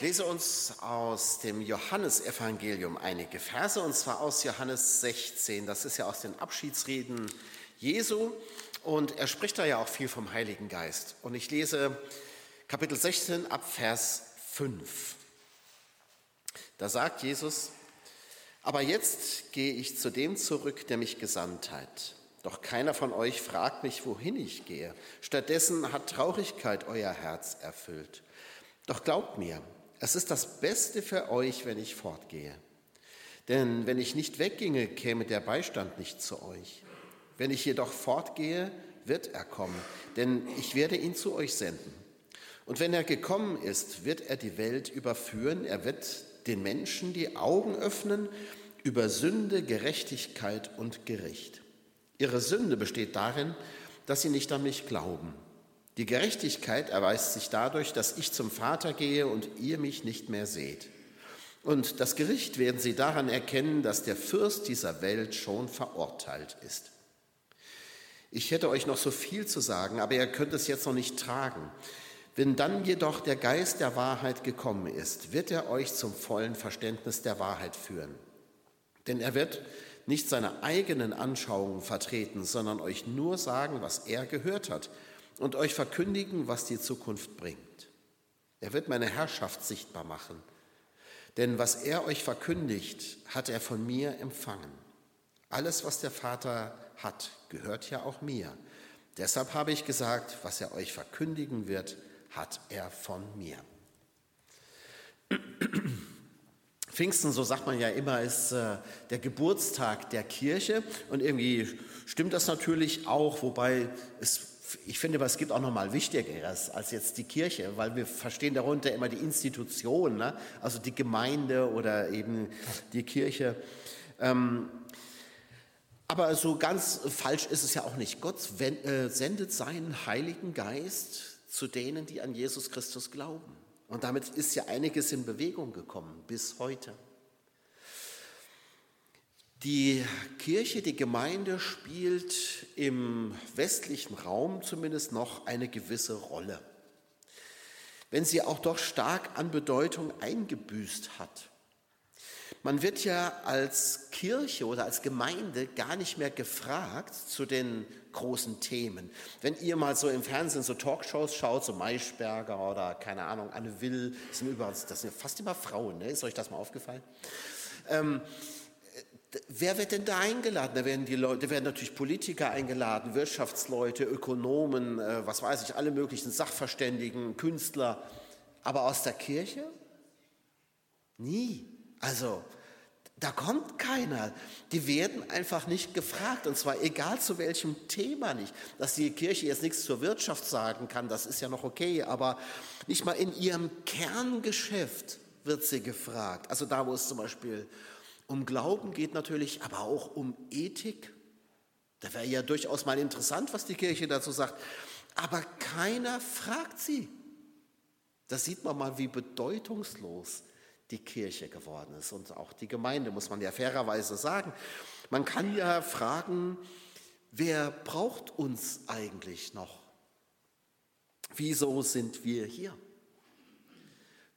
Ich lese uns aus dem Johannesevangelium einige Verse, und zwar aus Johannes 16. Das ist ja aus den Abschiedsreden Jesu, und er spricht da ja auch viel vom Heiligen Geist. Und ich lese Kapitel 16 ab Vers 5. Da sagt Jesus, aber jetzt gehe ich zu dem zurück, der mich gesandt hat. Doch keiner von euch fragt mich, wohin ich gehe. Stattdessen hat Traurigkeit euer Herz erfüllt. Doch glaubt mir, es ist das Beste für euch, wenn ich fortgehe. Denn wenn ich nicht wegginge, käme der Beistand nicht zu euch. Wenn ich jedoch fortgehe, wird er kommen, denn ich werde ihn zu euch senden. Und wenn er gekommen ist, wird er die Welt überführen, er wird den Menschen die Augen öffnen über Sünde, Gerechtigkeit und Gericht. Ihre Sünde besteht darin, dass sie nicht an mich glauben. Die Gerechtigkeit erweist sich dadurch, dass ich zum Vater gehe und ihr mich nicht mehr seht. Und das Gericht werden sie daran erkennen, dass der Fürst dieser Welt schon verurteilt ist. Ich hätte euch noch so viel zu sagen, aber ihr könnt es jetzt noch nicht tragen. Wenn dann jedoch der Geist der Wahrheit gekommen ist, wird er euch zum vollen Verständnis der Wahrheit führen. Denn er wird nicht seine eigenen Anschauungen vertreten, sondern euch nur sagen, was er gehört hat und euch verkündigen, was die Zukunft bringt. Er wird meine Herrschaft sichtbar machen. Denn was er euch verkündigt, hat er von mir empfangen. Alles, was der Vater hat, gehört ja auch mir. Deshalb habe ich gesagt, was er euch verkündigen wird, hat er von mir. Pfingsten, so sagt man ja immer, ist äh, der Geburtstag der Kirche und irgendwie stimmt das natürlich auch, wobei es ich finde, aber es gibt auch noch mal Wichtigeres als jetzt die Kirche, weil wir verstehen darunter immer die Institution, ne? also die Gemeinde oder eben die Kirche. Ähm, aber so ganz falsch ist es ja auch nicht. Gott äh, sendet seinen Heiligen Geist zu denen, die an Jesus Christus glauben. Und damit ist ja einiges in Bewegung gekommen bis heute. Die Kirche, die Gemeinde spielt im westlichen Raum zumindest noch eine gewisse Rolle. Wenn sie auch doch stark an Bedeutung eingebüßt hat. Man wird ja als Kirche oder als Gemeinde gar nicht mehr gefragt zu den großen Themen. Wenn ihr mal so im Fernsehen so Talkshows schaut, so Maischberger oder keine Ahnung, Anne Will, das sind, übrigens, das sind fast immer Frauen, ne? ist euch das mal aufgefallen? Ähm, Wer wird denn da eingeladen? Da werden die Leute, da werden natürlich Politiker eingeladen, Wirtschaftsleute, Ökonomen, äh, was weiß ich, alle möglichen Sachverständigen, Künstler. Aber aus der Kirche? Nie. Also, da kommt keiner. Die werden einfach nicht gefragt. Und zwar egal zu welchem Thema nicht. Dass die Kirche jetzt nichts zur Wirtschaft sagen kann, das ist ja noch okay. Aber nicht mal in ihrem Kerngeschäft wird sie gefragt. Also da, wo es zum Beispiel um Glauben geht natürlich, aber auch um Ethik. Da wäre ja durchaus mal interessant, was die Kirche dazu sagt. Aber keiner fragt sie. Da sieht man mal, wie bedeutungslos die Kirche geworden ist und auch die Gemeinde, muss man ja fairerweise sagen. Man kann ja fragen, wer braucht uns eigentlich noch? Wieso sind wir hier?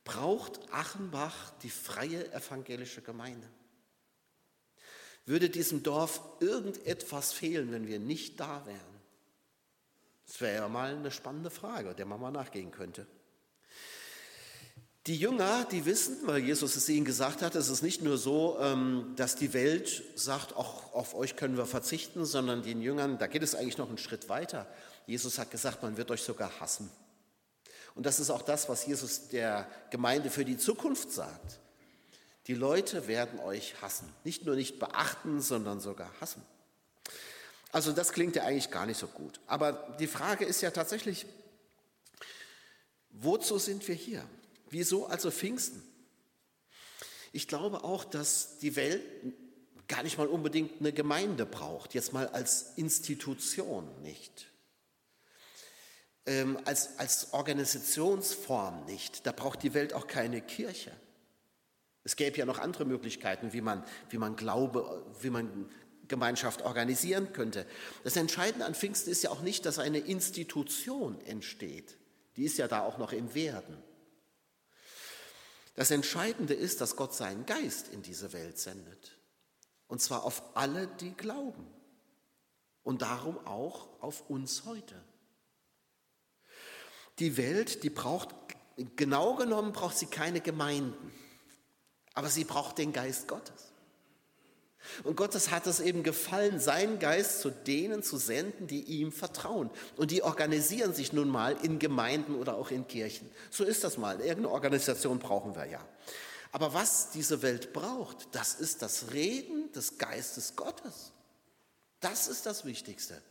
Braucht Achenbach die freie evangelische Gemeinde? Würde diesem Dorf irgendetwas fehlen, wenn wir nicht da wären? Das wäre ja mal eine spannende Frage, der man mal nachgehen könnte. Die Jünger, die wissen, weil Jesus es ihnen gesagt hat, es ist nicht nur so, ähm, dass die Welt sagt, auch auf euch können wir verzichten, sondern den Jüngern, da geht es eigentlich noch einen Schritt weiter. Jesus hat gesagt, man wird euch sogar hassen. Und das ist auch das, was Jesus der Gemeinde für die Zukunft sagt. Die Leute werden euch hassen. Nicht nur nicht beachten, sondern sogar hassen. Also das klingt ja eigentlich gar nicht so gut. Aber die Frage ist ja tatsächlich, wozu sind wir hier? Wieso also Pfingsten? Ich glaube auch, dass die Welt gar nicht mal unbedingt eine Gemeinde braucht, jetzt mal als Institution nicht, ähm, als, als Organisationsform nicht. Da braucht die Welt auch keine Kirche. Es gäbe ja noch andere Möglichkeiten, wie man, wie man Glaube, wie man Gemeinschaft organisieren könnte. Das Entscheidende an Pfingsten ist ja auch nicht, dass eine Institution entsteht. Die ist ja da auch noch im Werden. Das Entscheidende ist, dass Gott seinen Geist in diese Welt sendet. Und zwar auf alle, die glauben. Und darum auch auf uns heute. Die Welt, die braucht, genau genommen braucht sie keine Gemeinden, aber sie braucht den Geist Gottes. Und Gottes hat es eben gefallen, seinen Geist zu denen zu senden, die ihm vertrauen. Und die organisieren sich nun mal in Gemeinden oder auch in Kirchen. So ist das mal. Irgendeine Organisation brauchen wir ja. Aber was diese Welt braucht, das ist das Reden des Geistes Gottes. Das ist das Wichtigste.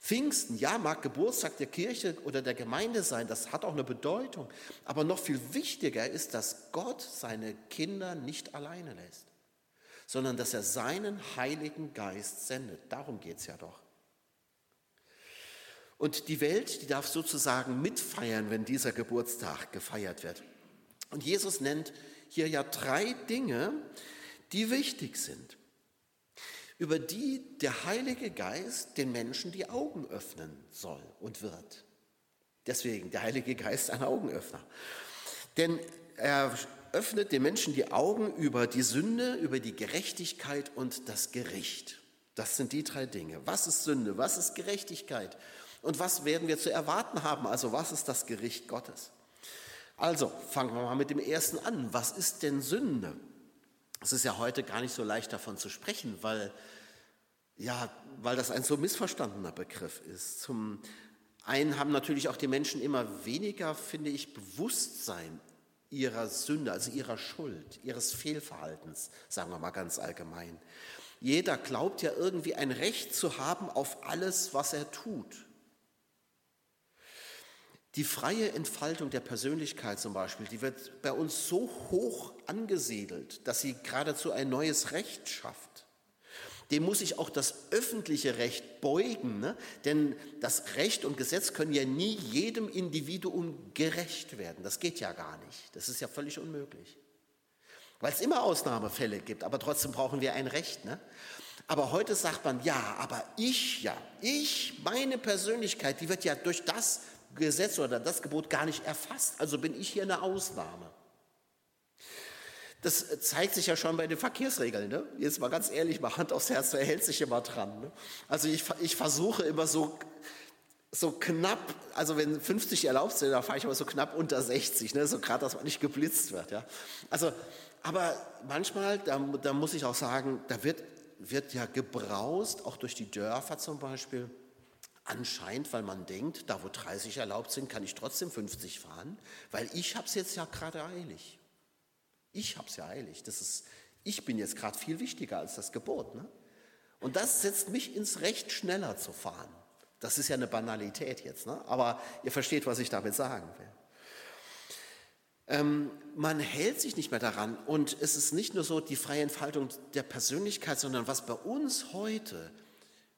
Pfingsten, ja, mag Geburtstag der Kirche oder der Gemeinde sein, das hat auch eine Bedeutung. Aber noch viel wichtiger ist, dass Gott seine Kinder nicht alleine lässt sondern dass er seinen Heiligen Geist sendet. Darum geht es ja doch. Und die Welt, die darf sozusagen mitfeiern, wenn dieser Geburtstag gefeiert wird. Und Jesus nennt hier ja drei Dinge, die wichtig sind, über die der Heilige Geist den Menschen die Augen öffnen soll und wird. Deswegen der Heilige Geist ein Augenöffner. Denn er öffnet den Menschen die Augen über die Sünde, über die Gerechtigkeit und das Gericht. Das sind die drei Dinge. Was ist Sünde? Was ist Gerechtigkeit? Und was werden wir zu erwarten haben? Also was ist das Gericht Gottes? Also fangen wir mal mit dem ersten an. Was ist denn Sünde? Es ist ja heute gar nicht so leicht davon zu sprechen, weil, ja, weil das ein so missverstandener Begriff ist. Zum einen haben natürlich auch die Menschen immer weniger, finde ich, Bewusstsein ihrer Sünde, also ihrer Schuld, ihres Fehlverhaltens, sagen wir mal ganz allgemein. Jeder glaubt ja irgendwie ein Recht zu haben auf alles, was er tut. Die freie Entfaltung der Persönlichkeit zum Beispiel, die wird bei uns so hoch angesiedelt, dass sie geradezu ein neues Recht schafft dem muss sich auch das öffentliche Recht beugen. Ne? Denn das Recht und Gesetz können ja nie jedem Individuum gerecht werden. Das geht ja gar nicht. Das ist ja völlig unmöglich. Weil es immer Ausnahmefälle gibt, aber trotzdem brauchen wir ein Recht. Ne? Aber heute sagt man, ja, aber ich ja, ich, meine Persönlichkeit, die wird ja durch das Gesetz oder das Gebot gar nicht erfasst. Also bin ich hier eine Ausnahme. Das zeigt sich ja schon bei den Verkehrsregeln. Ne? Jetzt mal ganz ehrlich, mal Hand aufs Herz, wer hält sich immer dran? Ne? Also ich, ich versuche immer so, so knapp, also wenn 50 erlaubt sind, dann fahre ich immer so knapp unter 60, ne? so gerade, dass man nicht geblitzt wird. Ja? Also, aber manchmal, da, da muss ich auch sagen, da wird, wird ja gebraust, auch durch die Dörfer zum Beispiel, Anscheinend, weil man denkt, da wo 30 erlaubt sind, kann ich trotzdem 50 fahren, weil ich habe es jetzt ja gerade eilig. Ich habe es ja eilig. Das ist, ich bin jetzt gerade viel wichtiger als das Gebot. Ne? Und das setzt mich ins Recht, schneller zu fahren. Das ist ja eine Banalität jetzt, ne? aber ihr versteht, was ich damit sagen will. Ähm, man hält sich nicht mehr daran und es ist nicht nur so die freie Entfaltung der Persönlichkeit, sondern was bei uns heute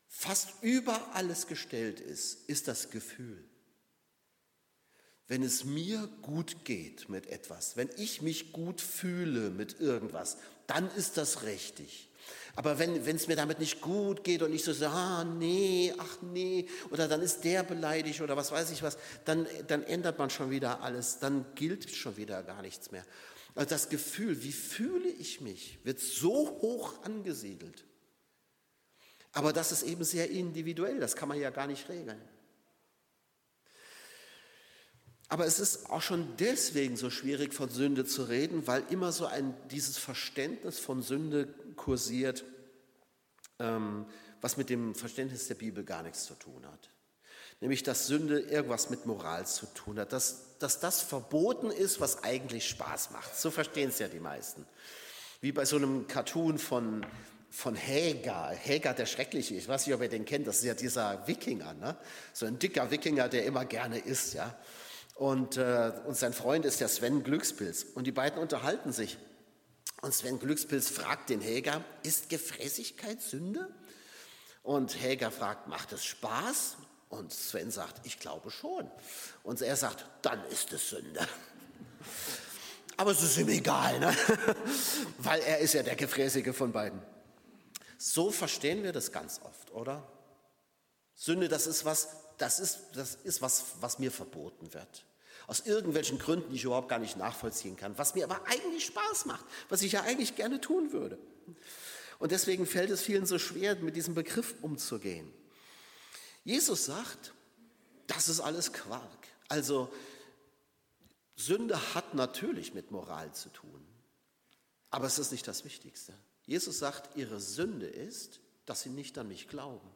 fast über alles gestellt ist, ist das Gefühl wenn es mir gut geht mit etwas, wenn ich mich gut fühle mit irgendwas, dann ist das richtig. Aber wenn es mir damit nicht gut geht und ich so sage, ah, nee, ach nee, oder dann ist der beleidigt oder was weiß ich was, dann, dann ändert man schon wieder alles, dann gilt schon wieder gar nichts mehr. Also das Gefühl, wie fühle ich mich, wird so hoch angesiedelt. Aber das ist eben sehr individuell, das kann man ja gar nicht regeln. Aber es ist auch schon deswegen so schwierig, von Sünde zu reden, weil immer so ein, dieses Verständnis von Sünde kursiert, ähm, was mit dem Verständnis der Bibel gar nichts zu tun hat. Nämlich, dass Sünde irgendwas mit Moral zu tun hat, dass, dass das verboten ist, was eigentlich Spaß macht. So verstehen es ja die meisten. Wie bei so einem Cartoon von, von Hagar, Hagar der Schreckliche, ich weiß nicht, ob ihr den kennt, das ist ja dieser Wikinger, ne? so ein dicker Wikinger, der immer gerne isst, ja. Und, äh, und sein Freund ist der Sven Glückspilz. Und die beiden unterhalten sich. Und Sven Glückspilz fragt den Helga, ist Gefräßigkeit Sünde? Und Helga fragt, macht es Spaß? Und Sven sagt, ich glaube schon. Und er sagt, dann ist es Sünde. Aber es ist ihm egal, ne? weil er ist ja der Gefräßige von beiden. So verstehen wir das ganz oft, oder? Sünde, das ist was, das ist, das ist was, was mir verboten wird. Aus irgendwelchen Gründen, die ich überhaupt gar nicht nachvollziehen kann, was mir aber eigentlich Spaß macht, was ich ja eigentlich gerne tun würde. Und deswegen fällt es vielen so schwer, mit diesem Begriff umzugehen. Jesus sagt, das ist alles Quark. Also Sünde hat natürlich mit Moral zu tun, aber es ist nicht das Wichtigste. Jesus sagt, ihre Sünde ist, dass sie nicht an mich glauben.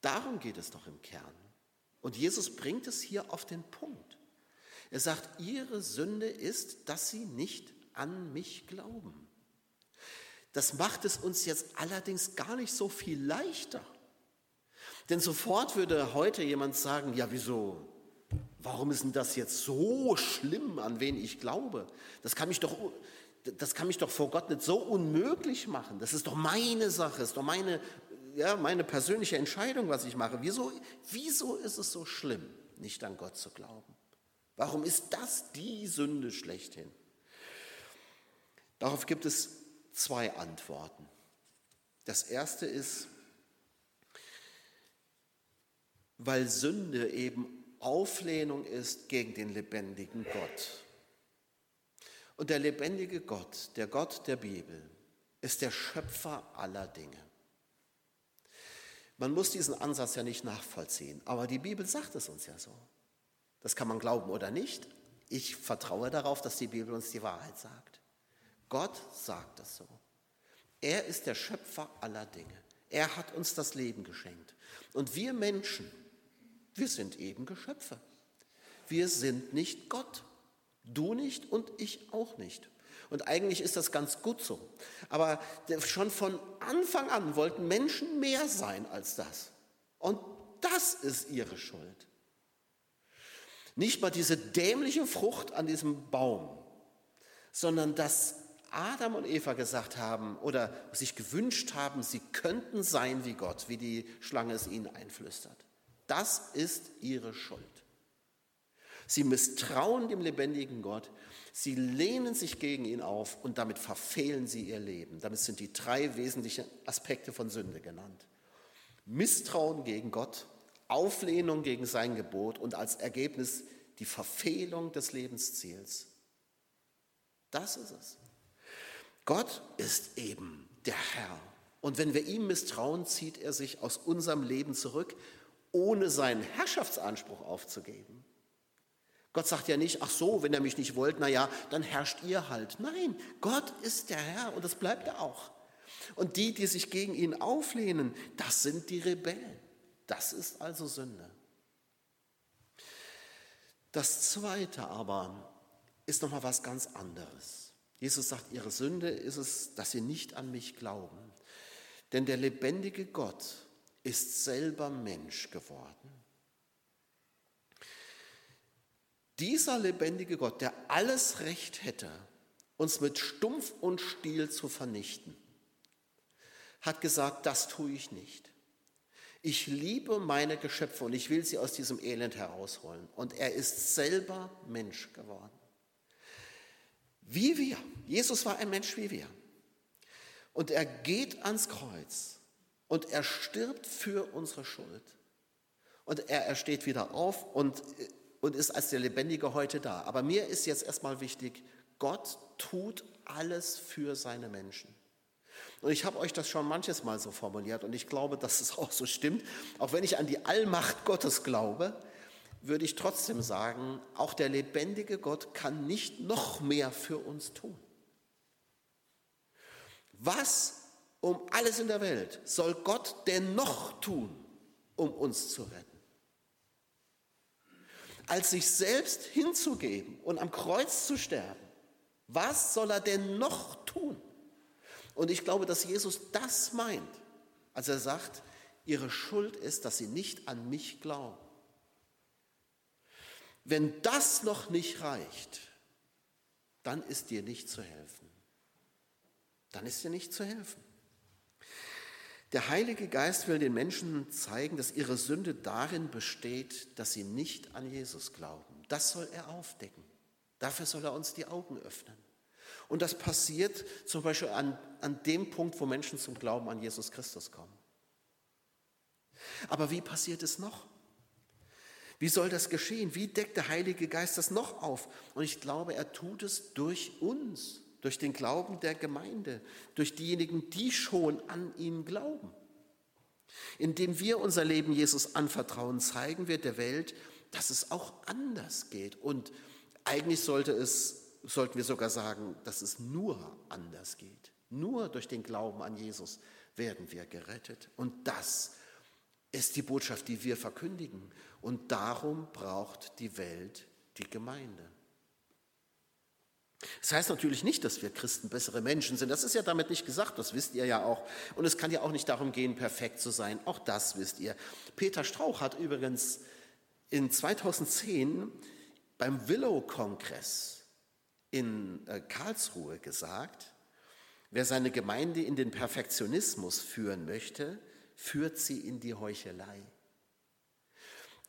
Darum geht es doch im Kern. Und Jesus bringt es hier auf den Punkt. Er sagt, ihre Sünde ist, dass sie nicht an mich glauben. Das macht es uns jetzt allerdings gar nicht so viel leichter. Denn sofort würde heute jemand sagen, ja wieso, warum ist denn das jetzt so schlimm, an wen ich glaube? Das kann mich doch, das kann mich doch vor Gott nicht so unmöglich machen. Das ist doch meine Sache, ist doch meine, ja, meine persönliche Entscheidung, was ich mache. Wieso, wieso ist es so schlimm, nicht an Gott zu glauben? Warum ist das die Sünde schlechthin? Darauf gibt es zwei Antworten. Das erste ist, weil Sünde eben Auflehnung ist gegen den lebendigen Gott. Und der lebendige Gott, der Gott der Bibel, ist der Schöpfer aller Dinge. Man muss diesen Ansatz ja nicht nachvollziehen, aber die Bibel sagt es uns ja so. Das kann man glauben oder nicht. Ich vertraue darauf, dass die Bibel uns die Wahrheit sagt. Gott sagt es so. Er ist der Schöpfer aller Dinge. Er hat uns das Leben geschenkt. Und wir Menschen, wir sind eben Geschöpfe. Wir sind nicht Gott. Du nicht und ich auch nicht. Und eigentlich ist das ganz gut so. Aber schon von Anfang an wollten Menschen mehr sein als das. Und das ist ihre Schuld. Nicht mal diese dämliche Frucht an diesem Baum, sondern dass Adam und Eva gesagt haben oder sich gewünscht haben, sie könnten sein wie Gott, wie die Schlange es ihnen einflüstert. Das ist ihre Schuld. Sie misstrauen dem lebendigen Gott, sie lehnen sich gegen ihn auf und damit verfehlen sie ihr Leben. Damit sind die drei wesentlichen Aspekte von Sünde genannt. Misstrauen gegen Gott, Auflehnung gegen sein Gebot und als Ergebnis die Verfehlung des Lebensziels. Das ist es. Gott ist eben der Herr. Und wenn wir ihm misstrauen, zieht er sich aus unserem Leben zurück, ohne seinen Herrschaftsanspruch aufzugeben. Gott sagt ja nicht, ach so, wenn er mich nicht wollt, na ja, dann herrscht ihr halt. Nein, Gott ist der Herr und das bleibt er auch. Und die, die sich gegen ihn auflehnen, das sind die Rebellen. Das ist also Sünde. Das zweite aber ist noch mal was ganz anderes. Jesus sagt, ihre Sünde ist es, dass sie nicht an mich glauben. Denn der lebendige Gott ist selber Mensch geworden. Dieser lebendige Gott, der alles Recht hätte, uns mit Stumpf und Stiel zu vernichten, hat gesagt, das tue ich nicht. Ich liebe meine Geschöpfe und ich will sie aus diesem Elend herausholen. Und er ist selber Mensch geworden. Wie wir. Jesus war ein Mensch wie wir. Und er geht ans Kreuz und er stirbt für unsere Schuld. Und er, er steht wieder auf und und ist als der Lebendige heute da. Aber mir ist jetzt erstmal wichtig, Gott tut alles für seine Menschen. Und ich habe euch das schon manches Mal so formuliert und ich glaube, dass es auch so stimmt. Auch wenn ich an die Allmacht Gottes glaube, würde ich trotzdem sagen, auch der lebendige Gott kann nicht noch mehr für uns tun. Was um alles in der Welt soll Gott denn noch tun, um uns zu retten? Als sich selbst hinzugeben und am Kreuz zu sterben. Was soll er denn noch tun? Und ich glaube, dass Jesus das meint, als er sagt, ihre Schuld ist, dass sie nicht an mich glauben. Wenn das noch nicht reicht, dann ist dir nicht zu helfen. Dann ist dir nicht zu helfen. Der Heilige Geist will den Menschen zeigen, dass ihre Sünde darin besteht, dass sie nicht an Jesus glauben. Das soll er aufdecken. Dafür soll er uns die Augen öffnen. Und das passiert zum Beispiel an, an dem Punkt, wo Menschen zum Glauben an Jesus Christus kommen. Aber wie passiert es noch? Wie soll das geschehen? Wie deckt der Heilige Geist das noch auf? Und ich glaube, er tut es durch uns, durch den Glauben der Gemeinde, durch diejenigen, die schon an ihn glauben. Indem wir unser Leben Jesus anvertrauen, zeigen wir der Welt, dass es auch anders geht. Und eigentlich sollte es, sollten wir sogar sagen, dass es nur anders geht. Nur durch den Glauben an Jesus werden wir gerettet. Und das ist die Botschaft, die wir verkündigen. Und darum braucht die Welt die Gemeinde. Das heißt natürlich nicht, dass wir Christen bessere Menschen sind. Das ist ja damit nicht gesagt, das wisst ihr ja auch. Und es kann ja auch nicht darum gehen, perfekt zu sein. Auch das wisst ihr. Peter Strauch hat übrigens in 2010 beim Willow-Kongress in äh, Karlsruhe gesagt, wer seine Gemeinde in den Perfektionismus führen möchte, führt sie in die Heuchelei.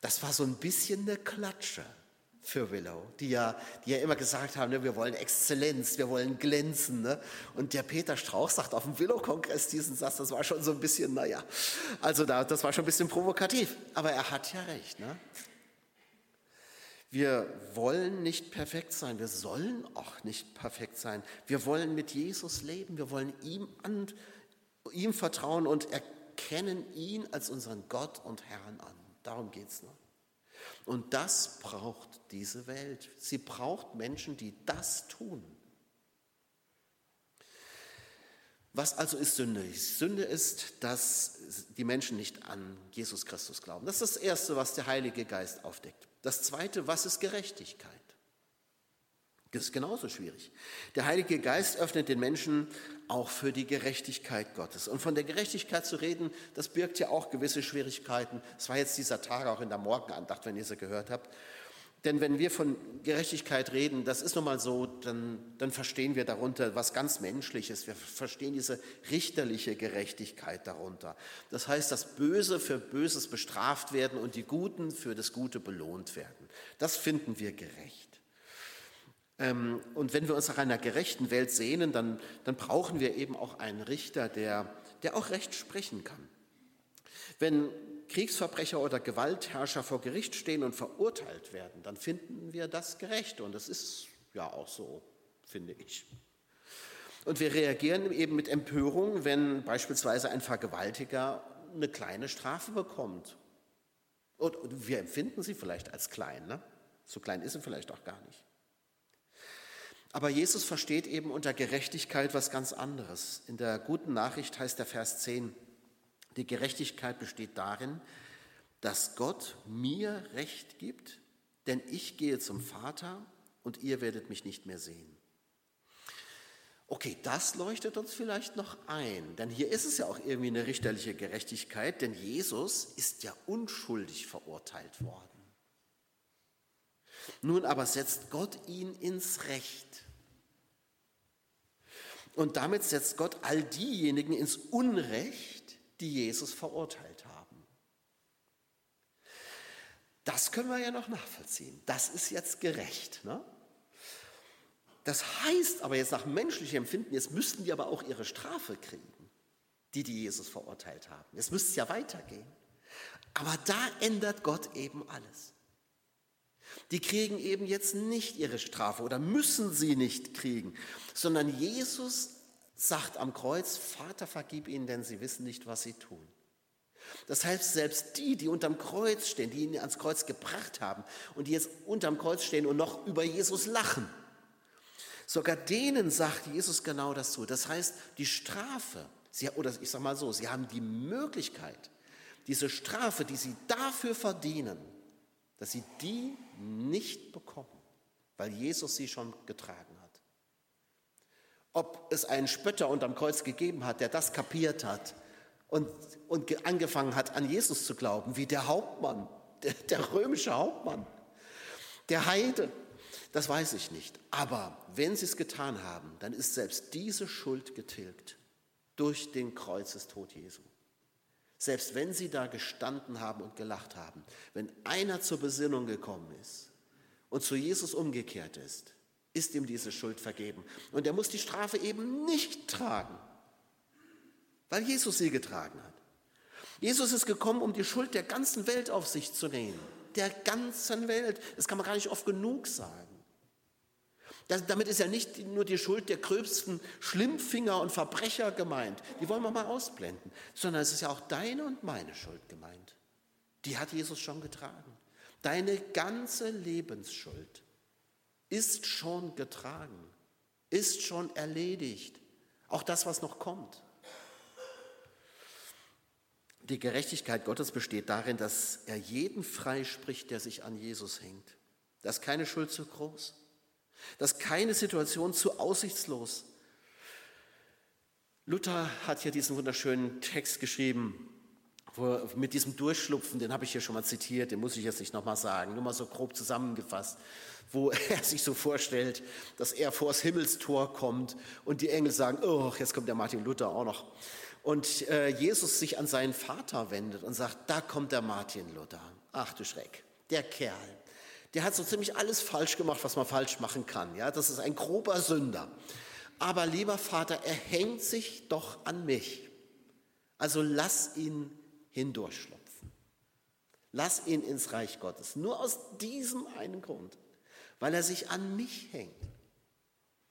Das war so ein bisschen eine Klatsche für Willow, die ja, die ja immer gesagt haben, ne, wir wollen Exzellenz, wir wollen glänzen. Ne? Und der Peter Strauch sagt auf dem Willow-Kongress diesen Satz, das war schon so ein bisschen, naja, also da, das war schon ein bisschen provokativ. Aber er hat ja recht. Ne? Wir wollen nicht perfekt sein, wir sollen auch nicht perfekt sein. Wir wollen mit Jesus leben, wir wollen ihm, an, ihm vertrauen und erkennen ihn als unseren Gott und Herrn an. Darum geht es noch. Und das braucht diese Welt. Sie braucht Menschen, die das tun. Was also ist Sünde? Sünde ist, dass die Menschen nicht an Jesus Christus glauben. Das ist das Erste, was der Heilige Geist aufdeckt. Das Zweite, was ist Gerechtigkeit? Das ist genauso schwierig. Der Heilige Geist öffnet den Menschen auch für die Gerechtigkeit Gottes. Und von der Gerechtigkeit zu reden, das birgt ja auch gewisse Schwierigkeiten. Es war jetzt dieser Tag auch in der Morgenandacht, wenn ihr sie gehört habt. Denn wenn wir von Gerechtigkeit reden, das ist nun mal so, dann, dann verstehen wir darunter was ganz Menschliches. Wir verstehen diese richterliche Gerechtigkeit darunter. Das heißt, dass Böse für Böses bestraft werden und die Guten für das Gute belohnt werden. Das finden wir gerecht. Ähm, und wenn wir uns nach einer gerechten Welt sehnen, dann, dann brauchen wir eben auch einen Richter, der, der auch Recht sprechen kann. Wenn Kriegsverbrecher oder Gewaltherrscher vor Gericht stehen und verurteilt werden, dann finden wir das gerecht. Und das ist ja auch so, finde ich. Und wir reagieren eben mit Empörung, wenn beispielsweise ein Vergewaltiger eine kleine Strafe bekommt. Und wir empfinden sie vielleicht als klein. Ne? So klein ist sie vielleicht auch gar nicht. Aber Jesus versteht eben unter Gerechtigkeit was ganz anderes. In der guten Nachricht heißt der Vers 10, die Gerechtigkeit besteht darin, dass Gott mir Recht gibt, denn ich gehe zum Vater und ihr werdet mich nicht mehr sehen. Okay, das leuchtet uns vielleicht noch ein, denn hier ist es ja auch irgendwie eine richterliche Gerechtigkeit, denn Jesus ist ja unschuldig verurteilt worden. Nun aber setzt Gott ihn ins Recht. Und damit setzt Gott all diejenigen ins Unrecht, die Jesus verurteilt haben. Das können wir ja noch nachvollziehen. Das ist jetzt gerecht. Ne? Das heißt aber jetzt nach menschlichem Empfinden, jetzt müssten die aber auch ihre Strafe kriegen, die die Jesus verurteilt haben. Jetzt müsste es ja weitergehen. Aber da ändert Gott eben alles. Die kriegen eben jetzt nicht ihre Strafe oder müssen sie nicht kriegen, sondern Jesus sagt am Kreuz, Vater, vergib ihnen, denn sie wissen nicht, was sie tun. Das heißt, selbst die, die unterm Kreuz stehen, die ihn ans Kreuz gebracht haben und die jetzt unterm Kreuz stehen und noch über Jesus lachen, sogar denen sagt Jesus genau das zu. Das heißt, die Strafe, sie, oder ich sage mal so, sie haben die Möglichkeit, diese Strafe, die sie dafür verdienen, dass sie die nicht bekommen, weil Jesus sie schon getragen hat. Ob es einen Spötter unterm Kreuz gegeben hat, der das kapiert hat und, und angefangen hat, an Jesus zu glauben, wie der Hauptmann, der, der römische Hauptmann, der Heide, das weiß ich nicht. Aber wenn sie es getan haben, dann ist selbst diese Schuld getilgt durch den Kreuzestod Jesu. Selbst wenn sie da gestanden haben und gelacht haben, wenn einer zur Besinnung gekommen ist und zu Jesus umgekehrt ist, ist ihm diese Schuld vergeben. Und er muss die Strafe eben nicht tragen, weil Jesus sie getragen hat. Jesus ist gekommen, um die Schuld der ganzen Welt auf sich zu nehmen. der ganzen Welt. Das kann man gar nicht oft genug sagen. Das, damit ist ja nicht nur die Schuld der gröbsten Schlimmfinger und Verbrecher gemeint. Die wollen wir mal ausblenden. Sondern es ist ja auch deine und meine Schuld gemeint. Die hat Jesus schon getragen. Deine ganze Lebensschuld ist schon getragen, ist schon erledigt. Auch das, was noch kommt. Die Gerechtigkeit Gottes besteht darin, dass er jeden freispricht, der sich an Jesus hängt. Da ist keine Schuld zu groß. Da ist keine Situation zu aussichtslos. Luther hat hier diesen wunderschönen Text geschrieben, mit diesem Durchschlupfen, den habe ich hier schon mal zitiert, den muss ich jetzt nicht nochmal sagen, nur mal so grob zusammengefasst, wo er sich so vorstellt, dass er vors Himmelstor kommt und die Engel sagen, oh, jetzt kommt der Martin Luther auch noch. Und äh, Jesus sich an seinen Vater wendet und sagt, da kommt der Martin Luther. Ach du Schreck, der Kerl, der hat so ziemlich alles falsch gemacht, was man falsch machen kann. Ja, das ist ein grober Sünder. Aber lieber Vater, er hängt sich doch an mich. Also lass ihn hindurchschlupfen. Lass ihn ins Reich Gottes. Nur aus diesem einen Grund, weil er sich an mich hängt.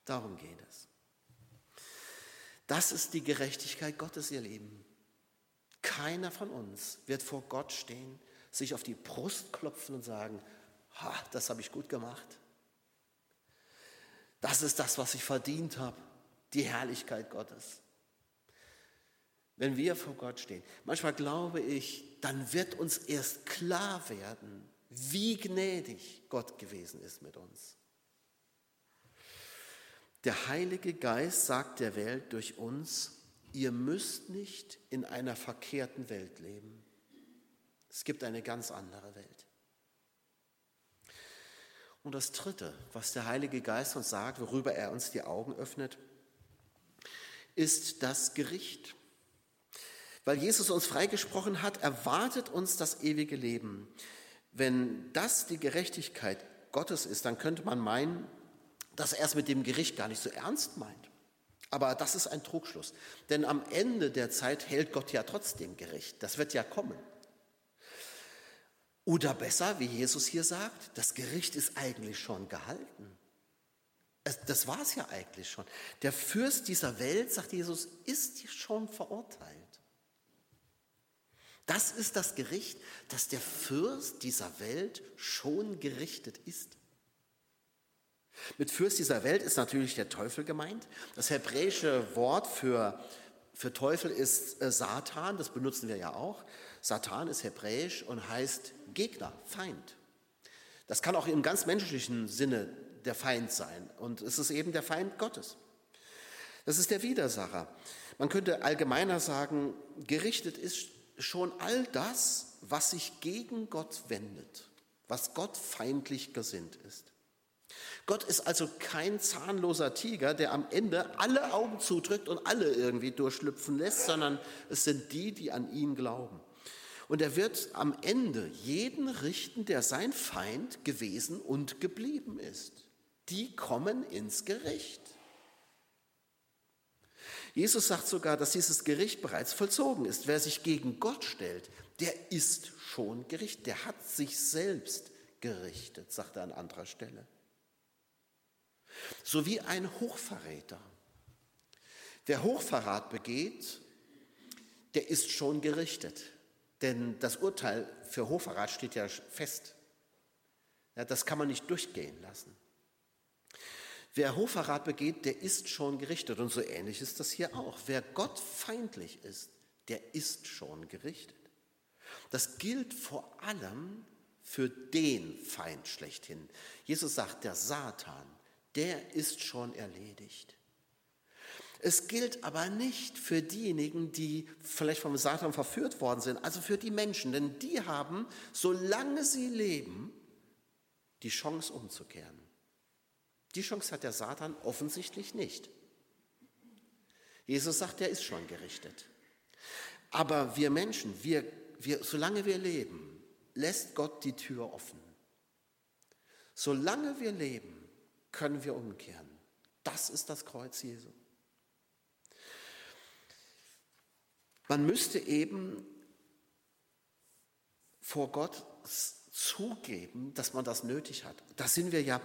Darum geht es. Das ist die Gerechtigkeit Gottes, ihr Lieben. Keiner von uns wird vor Gott stehen, sich auf die Brust klopfen und sagen, ha, das habe ich gut gemacht. Das ist das, was ich verdient habe, die Herrlichkeit Gottes. Wenn wir vor Gott stehen, manchmal glaube ich, dann wird uns erst klar werden, wie gnädig Gott gewesen ist mit uns. Der Heilige Geist sagt der Welt durch uns, ihr müsst nicht in einer verkehrten Welt leben. Es gibt eine ganz andere Welt. Und das Dritte, was der Heilige Geist uns sagt, worüber er uns die Augen öffnet, ist das Gericht. Weil Jesus uns freigesprochen hat, erwartet uns das ewige Leben. Wenn das die Gerechtigkeit Gottes ist, dann könnte man meinen, dass er es mit dem Gericht gar nicht so ernst meint. Aber das ist ein Trugschluss. Denn am Ende der Zeit hält Gott ja trotzdem Gericht. Das wird ja kommen. Oder besser, wie Jesus hier sagt, das Gericht ist eigentlich schon gehalten. Das war es ja eigentlich schon. Der Fürst dieser Welt, sagt Jesus, ist schon verurteilt. Das ist das Gericht, dass der Fürst dieser Welt schon gerichtet ist. Mit Fürst dieser Welt ist natürlich der Teufel gemeint. Das hebräische Wort für, für Teufel ist äh, Satan, das benutzen wir ja auch. Satan ist hebräisch und heißt Gegner, Feind. Das kann auch im ganz menschlichen Sinne der Feind sein. Und es ist eben der Feind Gottes. Das ist der Widersacher. Man könnte allgemeiner sagen, gerichtet ist schon all das, was sich gegen Gott wendet, was Gott feindlich gesinnt ist. Gott ist also kein zahnloser Tiger, der am Ende alle Augen zudrückt und alle irgendwie durchschlüpfen lässt, sondern es sind die, die an ihn glauben. Und er wird am Ende jeden richten, der sein Feind gewesen und geblieben ist. Die kommen ins Gericht. Jesus sagt sogar, dass dieses Gericht bereits vollzogen ist. Wer sich gegen Gott stellt, der ist schon gerichtet. Der hat sich selbst gerichtet, sagt er an anderer Stelle. So wie ein Hochverräter. Wer Hochverrat begeht, der ist schon gerichtet. Denn das Urteil für Hochverrat steht ja fest. Ja, das kann man nicht durchgehen lassen. Wer Hochverrat begeht, der ist schon gerichtet. Und so ähnlich ist das hier auch. Wer Gott feindlich ist, der ist schon gerichtet. Das gilt vor allem für den Feind schlechthin. Jesus sagt, der Satan, der ist schon erledigt. Es gilt aber nicht für diejenigen, die vielleicht vom Satan verführt worden sind, also für die Menschen, denn die haben, solange sie leben, die Chance umzukehren. Die Chance hat der Satan offensichtlich nicht. Jesus sagt, er ist schon gerichtet. Aber wir Menschen, wir, wir, solange wir leben, lässt Gott die Tür offen. Solange wir leben, können wir umkehren. Das ist das Kreuz Jesu. Man müsste eben vor Gott zugeben, dass man das nötig hat. Da sind wir ja,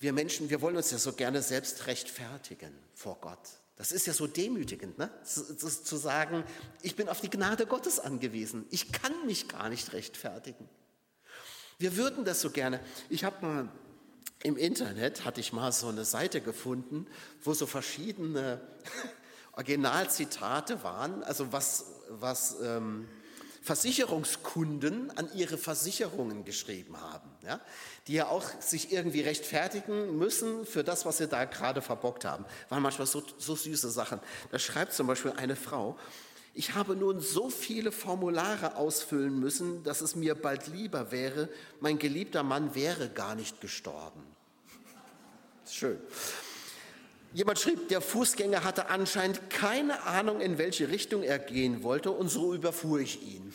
wir Menschen, wir wollen uns ja so gerne selbst rechtfertigen vor Gott. Das ist ja so demütigend, ne? zu, zu sagen, ich bin auf die Gnade Gottes angewiesen. Ich kann mich gar nicht rechtfertigen. Wir würden das so gerne. Ich habe mal im Internet, hatte ich mal so eine Seite gefunden, wo so verschiedene Originalzitate waren, also was, was ähm, Versicherungskunden an ihre Versicherungen geschrieben haben, ja, die ja auch sich irgendwie rechtfertigen müssen für das, was sie da gerade verbockt haben. Waren manchmal so, so süße Sachen. Da schreibt zum Beispiel eine Frau, ich habe nun so viele Formulare ausfüllen müssen, dass es mir bald lieber wäre, mein geliebter Mann wäre gar nicht gestorben. Schön. Jemand schrieb, der Fußgänger hatte anscheinend keine Ahnung, in welche Richtung er gehen wollte und so überfuhr ich ihn.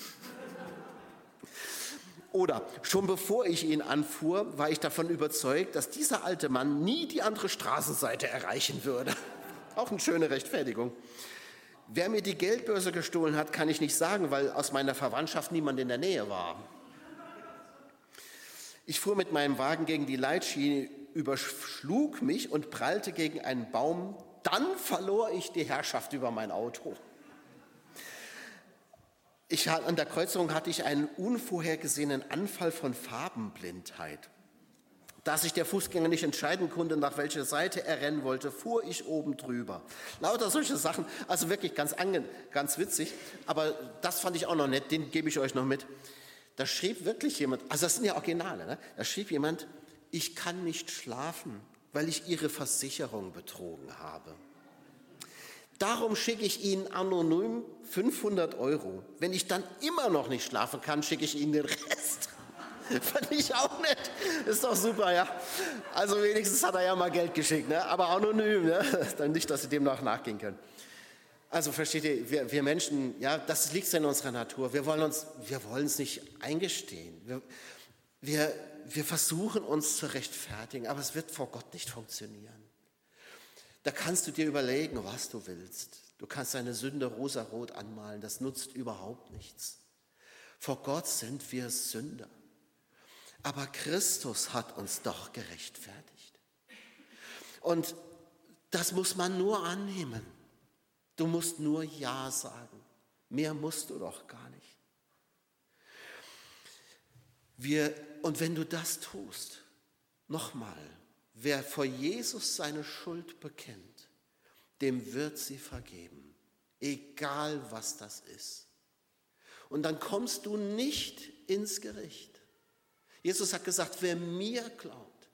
Oder schon bevor ich ihn anfuhr, war ich davon überzeugt, dass dieser alte Mann nie die andere Straßenseite erreichen würde. Auch eine schöne Rechtfertigung. Wer mir die Geldbörse gestohlen hat, kann ich nicht sagen, weil aus meiner Verwandtschaft niemand in der Nähe war. Ich fuhr mit meinem Wagen gegen die Leitschiene überschlug mich und prallte gegen einen Baum. Dann verlor ich die Herrschaft über mein Auto. Ich, an der Kreuzung hatte ich einen unvorhergesehenen Anfall von Farbenblindheit. Da sich der Fußgänger nicht entscheiden konnte, nach welcher Seite er rennen wollte, fuhr ich oben drüber. Lauter solche Sachen, also wirklich ganz, ganz witzig, aber das fand ich auch noch nett, den gebe ich euch noch mit. Da schrieb wirklich jemand, also das sind ja Originale, ne? da schrieb jemand, ich kann nicht schlafen, weil ich Ihre Versicherung betrogen habe. Darum schicke ich Ihnen anonym 500 Euro. Wenn ich dann immer noch nicht schlafen kann, schicke ich Ihnen den Rest. Fand ich auch nett. Ist doch super, ja. Also wenigstens hat er ja mal Geld geschickt, ne? aber anonym. Ne? Dann nicht, dass Sie dem noch nachgehen können. Also versteht ihr, wir, wir Menschen, ja, das liegt in unserer Natur. Wir wollen wir wollen es nicht eingestehen. Wir, wir, wir versuchen uns zu rechtfertigen, aber es wird vor Gott nicht funktionieren. Da kannst du dir überlegen, was du willst. Du kannst deine Sünde rosarot anmalen, das nutzt überhaupt nichts. Vor Gott sind wir Sünder. Aber Christus hat uns doch gerechtfertigt. Und das muss man nur annehmen. Du musst nur Ja sagen. Mehr musst du doch gar nicht. Wir, und wenn du das tust, nochmal, wer vor Jesus seine Schuld bekennt, dem wird sie vergeben, egal was das ist. Und dann kommst du nicht ins Gericht. Jesus hat gesagt, wer mir glaubt,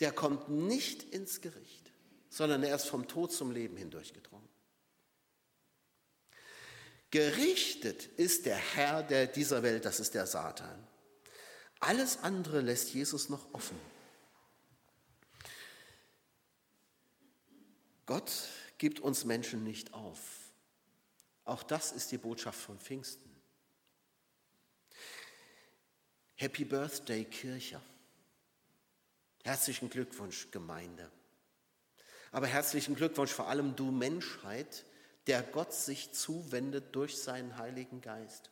der kommt nicht ins Gericht, sondern er ist vom Tod zum Leben hindurchgedrungen. Gerichtet ist der Herr der dieser Welt, das ist der Satan. Alles andere lässt Jesus noch offen. Gott gibt uns Menschen nicht auf. Auch das ist die Botschaft von Pfingsten. Happy Birthday Kirche. Herzlichen Glückwunsch Gemeinde. Aber herzlichen Glückwunsch vor allem du Menschheit, der Gott sich zuwendet durch seinen Heiligen Geist.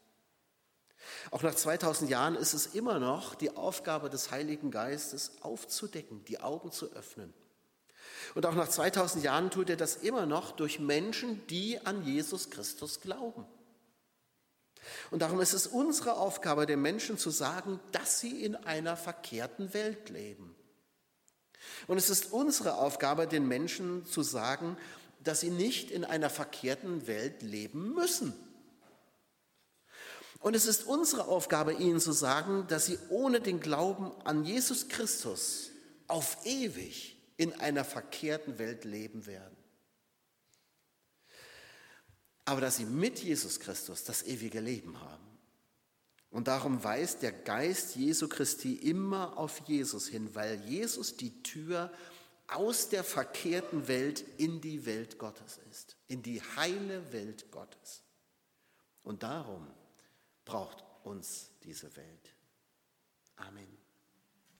Auch nach 2000 Jahren ist es immer noch die Aufgabe des Heiligen Geistes aufzudecken, die Augen zu öffnen. Und auch nach 2000 Jahren tut er das immer noch durch Menschen, die an Jesus Christus glauben. Und darum ist es unsere Aufgabe, den Menschen zu sagen, dass sie in einer verkehrten Welt leben. Und es ist unsere Aufgabe, den Menschen zu sagen, dass sie nicht in einer verkehrten Welt leben müssen. Und es ist unsere Aufgabe, ihnen zu sagen, dass sie ohne den Glauben an Jesus Christus auf ewig in einer verkehrten Welt leben werden. Aber dass sie mit Jesus Christus das ewige Leben haben. Und darum weist der Geist Jesu Christi immer auf Jesus hin, weil Jesus die Tür aus der verkehrten Welt in die Welt Gottes ist, in die heile Welt Gottes. Und darum braucht uns diese Welt. Amen.